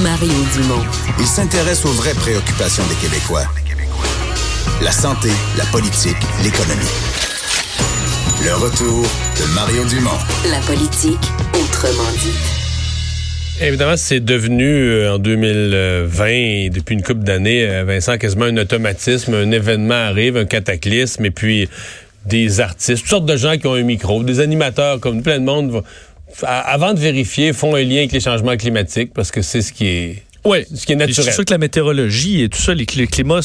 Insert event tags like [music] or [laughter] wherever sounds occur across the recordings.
Mario Dumont. Il s'intéresse aux vraies préoccupations des Québécois. La santé, la politique, l'économie. Le retour de Mario Dumont. La politique, autrement dit. Évidemment, c'est devenu euh, en 2020, depuis une couple d'années, euh, Vincent, quasiment un automatisme. Un événement arrive, un cataclysme, et puis des artistes, toutes sortes de gens qui ont un micro, des animateurs, comme plein de monde, avant de vérifier, font un lien avec les changements climatiques parce que c'est ce qui est, ouais. ce qui est naturel. C'est sûr que la météorologie et tout ça, les, le climat,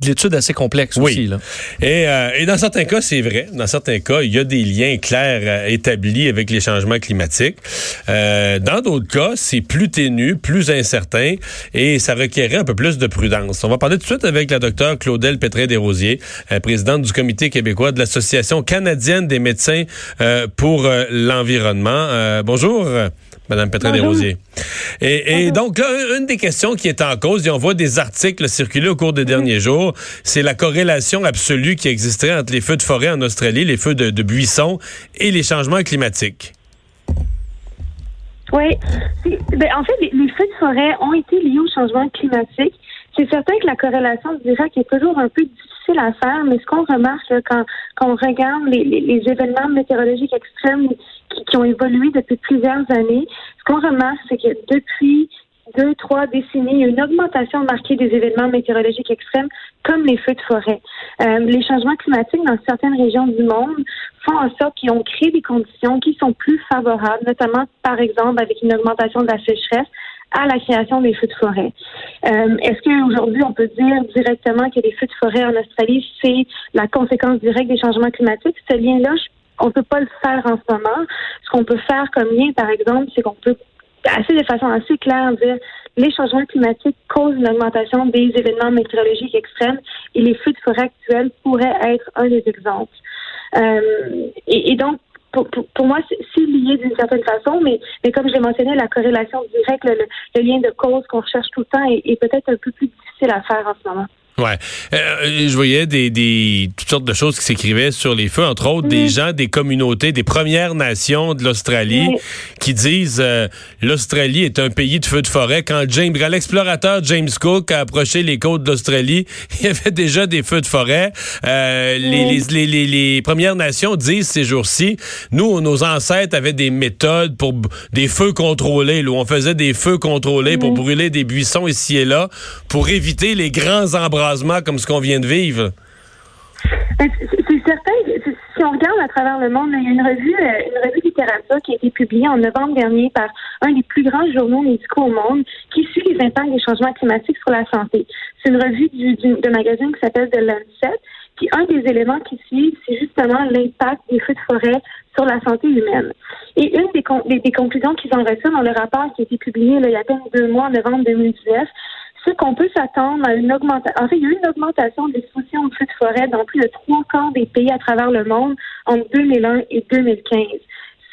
c'est l'étude assez complexe oui. aussi. Là. Et, euh, et dans certains cas, c'est vrai. Dans certains cas, il y a des liens clairs euh, établis avec les changements climatiques. Euh, dans d'autres cas, c'est plus ténu, plus incertain et ça requérait un peu plus de prudence. On va parler tout de suite avec la docteure Claudel Pétrin-Desrosiers, euh, présidente du Comité québécois de l'Association canadienne des médecins euh, pour l'environnement. bonjour. Madame Pétrin Desrosiers. Et, et donc, là, une des questions qui est en cause, et on voit des articles circuler au cours des derniers jours, c'est la corrélation absolue qui existerait entre les feux de forêt en Australie, les feux de, de buissons et les changements climatiques. Oui. Ben, en fait, les, les, feux de forêt ont été liés au changement climatique. C'est certain que la corrélation, dirais, est toujours un peu difficile à faire, mais ce qu'on remarque là, quand, quand on regarde les, les, les événements météorologiques extrêmes qui, qui, ont évolué depuis plusieurs années, ce qu'on remarque, c'est que depuis deux, trois décennies, il y a une augmentation marquée des événements météorologiques extrêmes, comme les feux de forêt. Euh, les changements climatiques dans certaines régions du monde font en sorte qu'ils ont créé des conditions qui sont plus favorables, notamment, par exemple, avec une augmentation de la sécheresse, à la création des feux de forêt. Euh, Est-ce qu'aujourd'hui, on peut dire directement que les feux de forêt en Australie, c'est la conséquence directe des changements climatiques? Ce lien-là, on peut pas le faire en ce moment. Ce qu'on peut faire comme lien, par exemple, c'est qu'on peut assez de façon assez claire dire les changements climatiques causent une augmentation des événements météorologiques extrêmes et les feux de forêt actuels pourraient être un des exemples. Euh, et, donc, pour, pour, pour moi, c'est lié d'une certaine façon, mais, mais comme je l'ai mentionné, la corrélation directe, le, le, lien de cause qu'on recherche tout le temps est, est peut-être un peu plus difficile à faire en ce moment. Ouais. Euh, je voyais des, des toutes sortes de choses qui s'écrivaient sur les feux, entre autres mmh. des gens des communautés, des Premières Nations de l'Australie mmh. qui disent euh, l'Australie est un pays de feux de forêt. Quand James, quand l'explorateur James Cook a approché les côtes d'Australie, [laughs] il y avait déjà des feux de forêt. Euh, mmh. les, les, les, les, Premières Nations disent ces jours-ci, nous, nos ancêtres avaient des méthodes pour des feux contrôlés, où on faisait des feux contrôlés pour brûler des buissons ici et là, pour éviter les grands comme ce qu'on vient de vivre? C'est certain. Si on regarde à travers le monde, il y a une revue, une revue littérature qui a été publiée en novembre dernier par un des plus grands journaux médicaux au monde qui suit les impacts des changements climatiques sur la santé. C'est une revue du, magazine qui s'appelle The Lancet. Puis un des éléments qui suit, c'est justement l'impact des feux de forêt sur la santé humaine. Et une des, des, conclusions qu'ils en retirent dans le rapport qui a été publié il y a à deux mois, novembre 2019, c'est qu'on peut s'attendre à une augmentation. En fait, il y a eu une augmentation des l'exposition aux feux de forêt dans plus de trois quarts des pays à travers le monde entre 2001 et 2015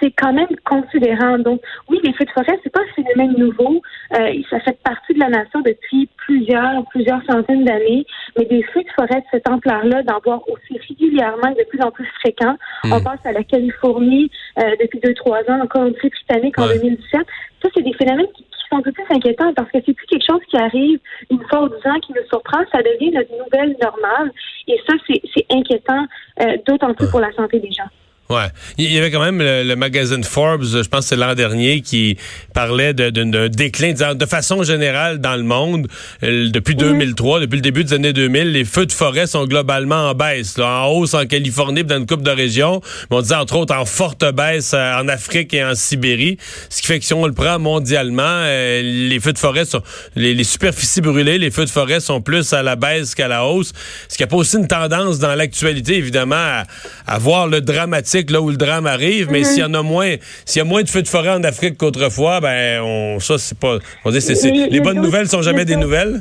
c'est quand même considérant. Donc, oui, les feux de forêt, c'est pas un phénomène nouveau. Euh, ça fait partie de la nation depuis plusieurs, plusieurs centaines d'années. Mais des feux de forêt de cette ampleur-là, d'en voir aussi régulièrement, de plus en plus fréquents. Mmh. On pense à la Californie euh, depuis deux, trois ans, encore une britannique en ouais. 2017. Ça, c'est des phénomènes qui sont plus inquiétants parce que c'est plus quelque chose qui arrive une fois ou deux ans qui nous surprend. Ça devient notre nouvelle normale. Et ça, c'est inquiétant, euh, d'autant plus pour la santé des gens. Ouais. Il y avait quand même le, le magazine Forbes, je pense que c'est l'an dernier, qui parlait d'un déclin de, de, façon générale dans le monde. Euh, depuis mmh. 2003, depuis le début des années 2000, les feux de forêt sont globalement en baisse. Là, en hausse en Californie, dans une coupe de régions. Mais on disait entre autres en forte baisse euh, en Afrique et en Sibérie. Ce qui fait que si on le prend mondialement, euh, les feux de forêt sont... Les, les, superficies brûlées, les feux de forêt sont plus à la baisse qu'à la hausse. Ce qui a pas aussi une tendance dans l'actualité, évidemment, à, à voir le dramatique là où le drame arrive, mais mm -hmm. s'il y en a moins, s'il y a moins de feux de forêt en Afrique qu'autrefois, ben on, ça c'est pas. On dit les bonnes nouvelles sont jamais des nouvelles?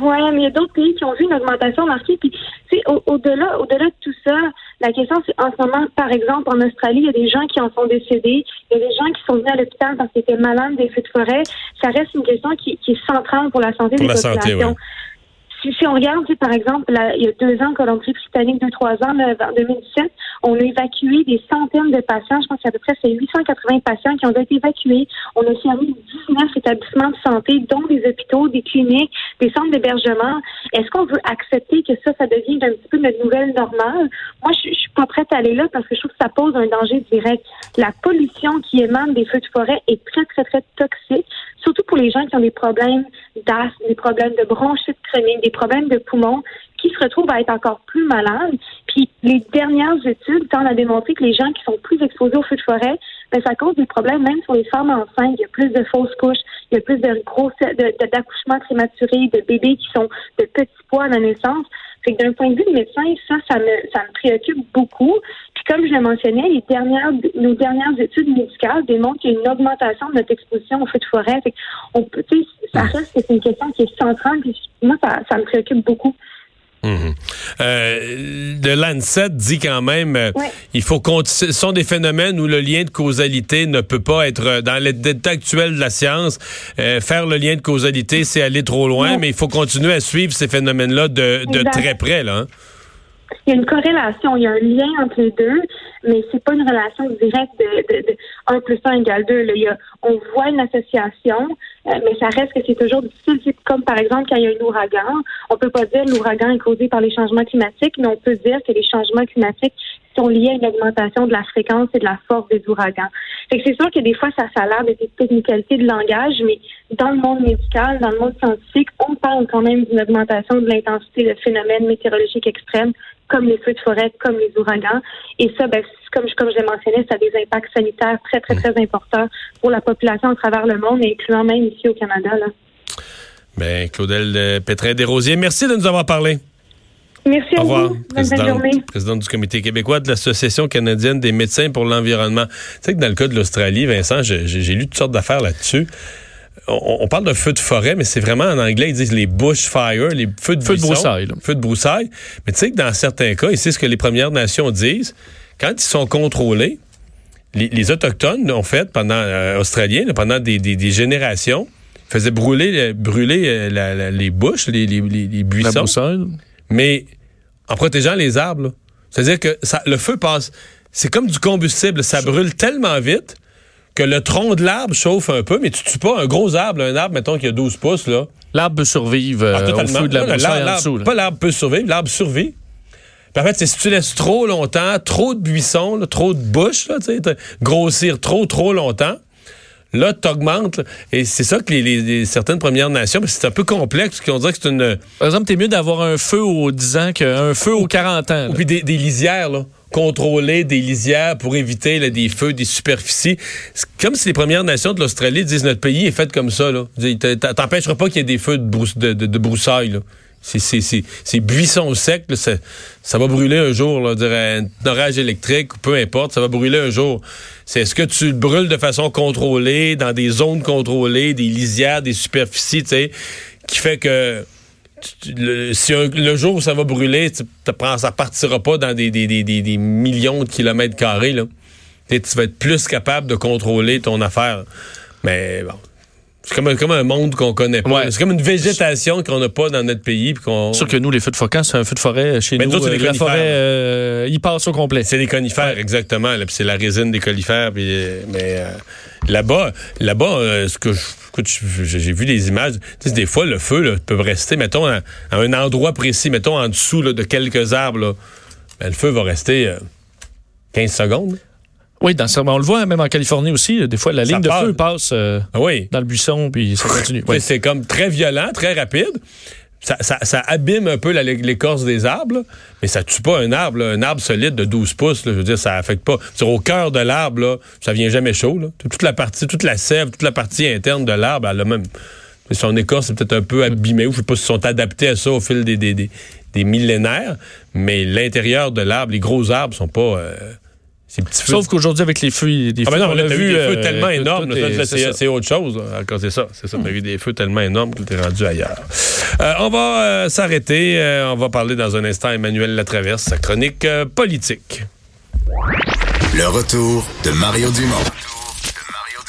Oui, mais il y a d'autres pays qui ont vu une augmentation marquée. Puis, tu sais, au-delà, au au-delà de tout ça, la question, c'est en ce moment, par exemple, en Australie, il y a des gens qui en sont décédés. Il y a des gens qui sont venus à l'hôpital parce qu'ils étaient malades des feux de forêt. Ça reste une question qui, qui est centrale pour la santé pour des la populations. Santé, ouais. Si, si on regarde, par exemple, là, il y a deux ans, Colombie-Britannique, deux, trois ans, en 2017, on a évacué des centaines de patients. Je pense qu'à peu près, c'est 880 patients qui ont été évacués. On a fermé 19 établissements de santé, dont des hôpitaux, des cliniques, des centres d'hébergement. Est-ce qu'on veut accepter que ça, ça devienne un petit peu notre nouvelle normale? Moi, je, je suis pas prête à aller là parce que je trouve que ça pose un danger direct. La pollution qui émane des feux de forêt est très, très, très toxique, surtout pour les gens qui ont des problèmes d'asthme, des problèmes de bronchite chronique, des problèmes de poumons, qui se retrouvent à être encore plus malades. Puis les dernières études tendent à démontrer que les gens qui sont plus exposés aux feux de forêt, ben, ça cause des problèmes même sur les femmes enceintes. Il y a plus de fausses couches, il y a plus de d'accouchements prématurés, de bébés qui sont de petits poids à la naissance. Fait que d'un point de vue de médecin, ça, ça me, ça me préoccupe beaucoup. Puis comme je le mentionnais, les dernières, nos dernières études médicales démontrent qu'il y a une augmentation de notre exposition aux feux de forêt. Fait on peut, ça reste que c'est une question qui est centrale. Puis moi, ça, ça me préoccupe beaucoup. Mmh. Euh, le Lancet dit quand même, euh, Ouais. il faut ce sont des phénomènes où le lien de causalité ne peut pas être euh, dans l'état actuel de la science. euh, faire le lien de causalité, c'est aller trop loin, Ouais. mais il faut continuer à suivre ces phénomènes-là de, de très près, là. hein. Il y a une corrélation, il y a un lien entre les deux, mais c'est pas une relation directe de, de, de 1 plus 1 égale 2. Là. Il y a, on voit une association, mais ça reste que c'est toujours difficile. Comme par exemple quand il y a un ouragan, on peut pas dire l'ouragan est causé par les changements climatiques, mais on peut dire que les changements climatiques sont liés à une augmentation de la fréquence et de la force des ouragans. C'est sûr que des fois, ça, ça a l'air des technicalités de langage, mais dans le monde médical, dans le monde scientifique, on parle quand même d'une augmentation de l'intensité de phénomènes météorologiques extrêmes, comme les feux de forêt, comme les ouragans. Et ça, ben, comme, je- comme je l'ai mentionné, ça a des impacts sanitaires très, très, très importants pour la population à travers le monde, incluant même ici au Canada. Là. Ben, Claudel euh, Pétrin-Desrosiers, merci de nous avoir parlé. Merci Au à revoir, vous. De journée. présidente, présidente du Comité québécois de l'Association canadienne des médecins pour l'environnement. Tu sais que dans le cas de l'Australie, Vincent, j'ai lu toutes sortes d'affaires là-dessus. On, on parle de feu de forêt, mais c'est vraiment en anglais, ils disent les bushfires, les feux de Feux de broussailles, là. Feux de broussailles. Mais tu sais que dans certains cas, et c'est ce que les Premières Nations disent, quand ils sont contrôlés, les, les Autochtones ont fait pendant, euh, Australiens, là, pendant des, des- des générations, faisaient brûler, euh, brûler euh, la- la- les bouches, les, les, les- les La buissons boussole. mais en protégeant les arbres. C'est-à-dire que ça, le feu passe. C'est comme du combustible. Ça brûle tellement vite que le tronc de l'arbre chauffe un peu, mais tu tues pas un gros arbre, un arbre, mettons, qui a 12 pouces, là. L'arbre peut survivre euh, Ah, au totalement. feu de la Là, boussole en l'arbre- dessous. là. Pas l'arbre peut survivre, l'arbre survit. Puis en fait, c'est si tu laisses trop longtemps, trop de buissons, là, trop de bouches, là, grossir trop, trop longtemps, là, t'augmentes. Et c'est ça que les, les- les- certaines Premières Nations, c'est un peu complexe, parce qu'on dirait que c'est une... Par exemple, t'es mieux d'avoir un feu aux 10 ans qu'un feu aux 40 ans. là. Puis des, des lisières, là. Contrôler des lisières pour éviter là, des feux, des superficies. C'est comme si les Premières Nations de l'Australie disent notre pays est fait comme ça. T'empêcheras pas qu'il y ait des feux de, brous- de, de- de broussailles. là. Ces buissons secs, là, ça, va brûler un jour. Un orage électrique, peu importe, ça va brûler un jour. C'est est-ce que tu le brûles de façon contrôlée, dans des zones contrôlées, des lisières, des superficies, tu sais, qui fait que le, si le jour où ça va brûler, tu, ça partira pas dans des, des- millions de kilomètres carrés. Là. Tu vas être plus capable de contrôler ton affaire. Mais bon, c'est comme, un- comme un monde qu'on connaît pas. Ouais. C'est comme une végétation qu'on n'a pas dans notre pays. qu'on- C'est sûr que nous, les feux de forêt, c'est un feu de forêt chez Mais nous. nous autres, c'est euh, des la conifères. forêt, euh, il passe au complet. C'est des conifères, exactement. c'est la résine des conifères. puis, euh, mais euh, là-bas, là-bas, euh, ce que j'ai vu les images. Tu sais, des fois, le feu là, peut rester, mettons, à, à un endroit précis, mettons en dessous là, de quelques arbres. là. Ben, le feu va rester euh, 15 secondes. Oui, dans on le voit même en Californie aussi. Des fois, la Ça ligne de part. feu passe euh, Ah oui. dans le buisson, puis ça continue. Ouais. C'est comme très violent, très rapide. Ça, ça- ça abîme un peu l'écorce des arbres, là, mais ça tue pas un arbre. là. Un arbre solide de 12 pouces, là, je veux dire, ça affecte pas. Au cœur de l'arbre, là, ça vient jamais chaud. Là. Toute la partie, toute la sève, toute la partie interne de l'arbre, elle a même. Son écorce est peut-être un peu abîmée, ou je sais pas s'ils sont adaptés à ça au fil des, des, des- des millénaires, mais l'intérieur de l'arbre, les gros arbres sont pas. euh, ces petits feux Sauf qu'aujourd'hui, avec les feux, des ah feux ben non, là, a vus, des feux euh, tellement énormes. c'est autre chose. Encore, C'est ça. C'est ça. T'as eu des feux tellement énormes que t'es rendu ailleurs. Euh, on va euh, s'arrêter. Euh, on va parler dans un instant Emmanuel Latraverse, sa chronique euh, politique. Le retour de Mario Dumont.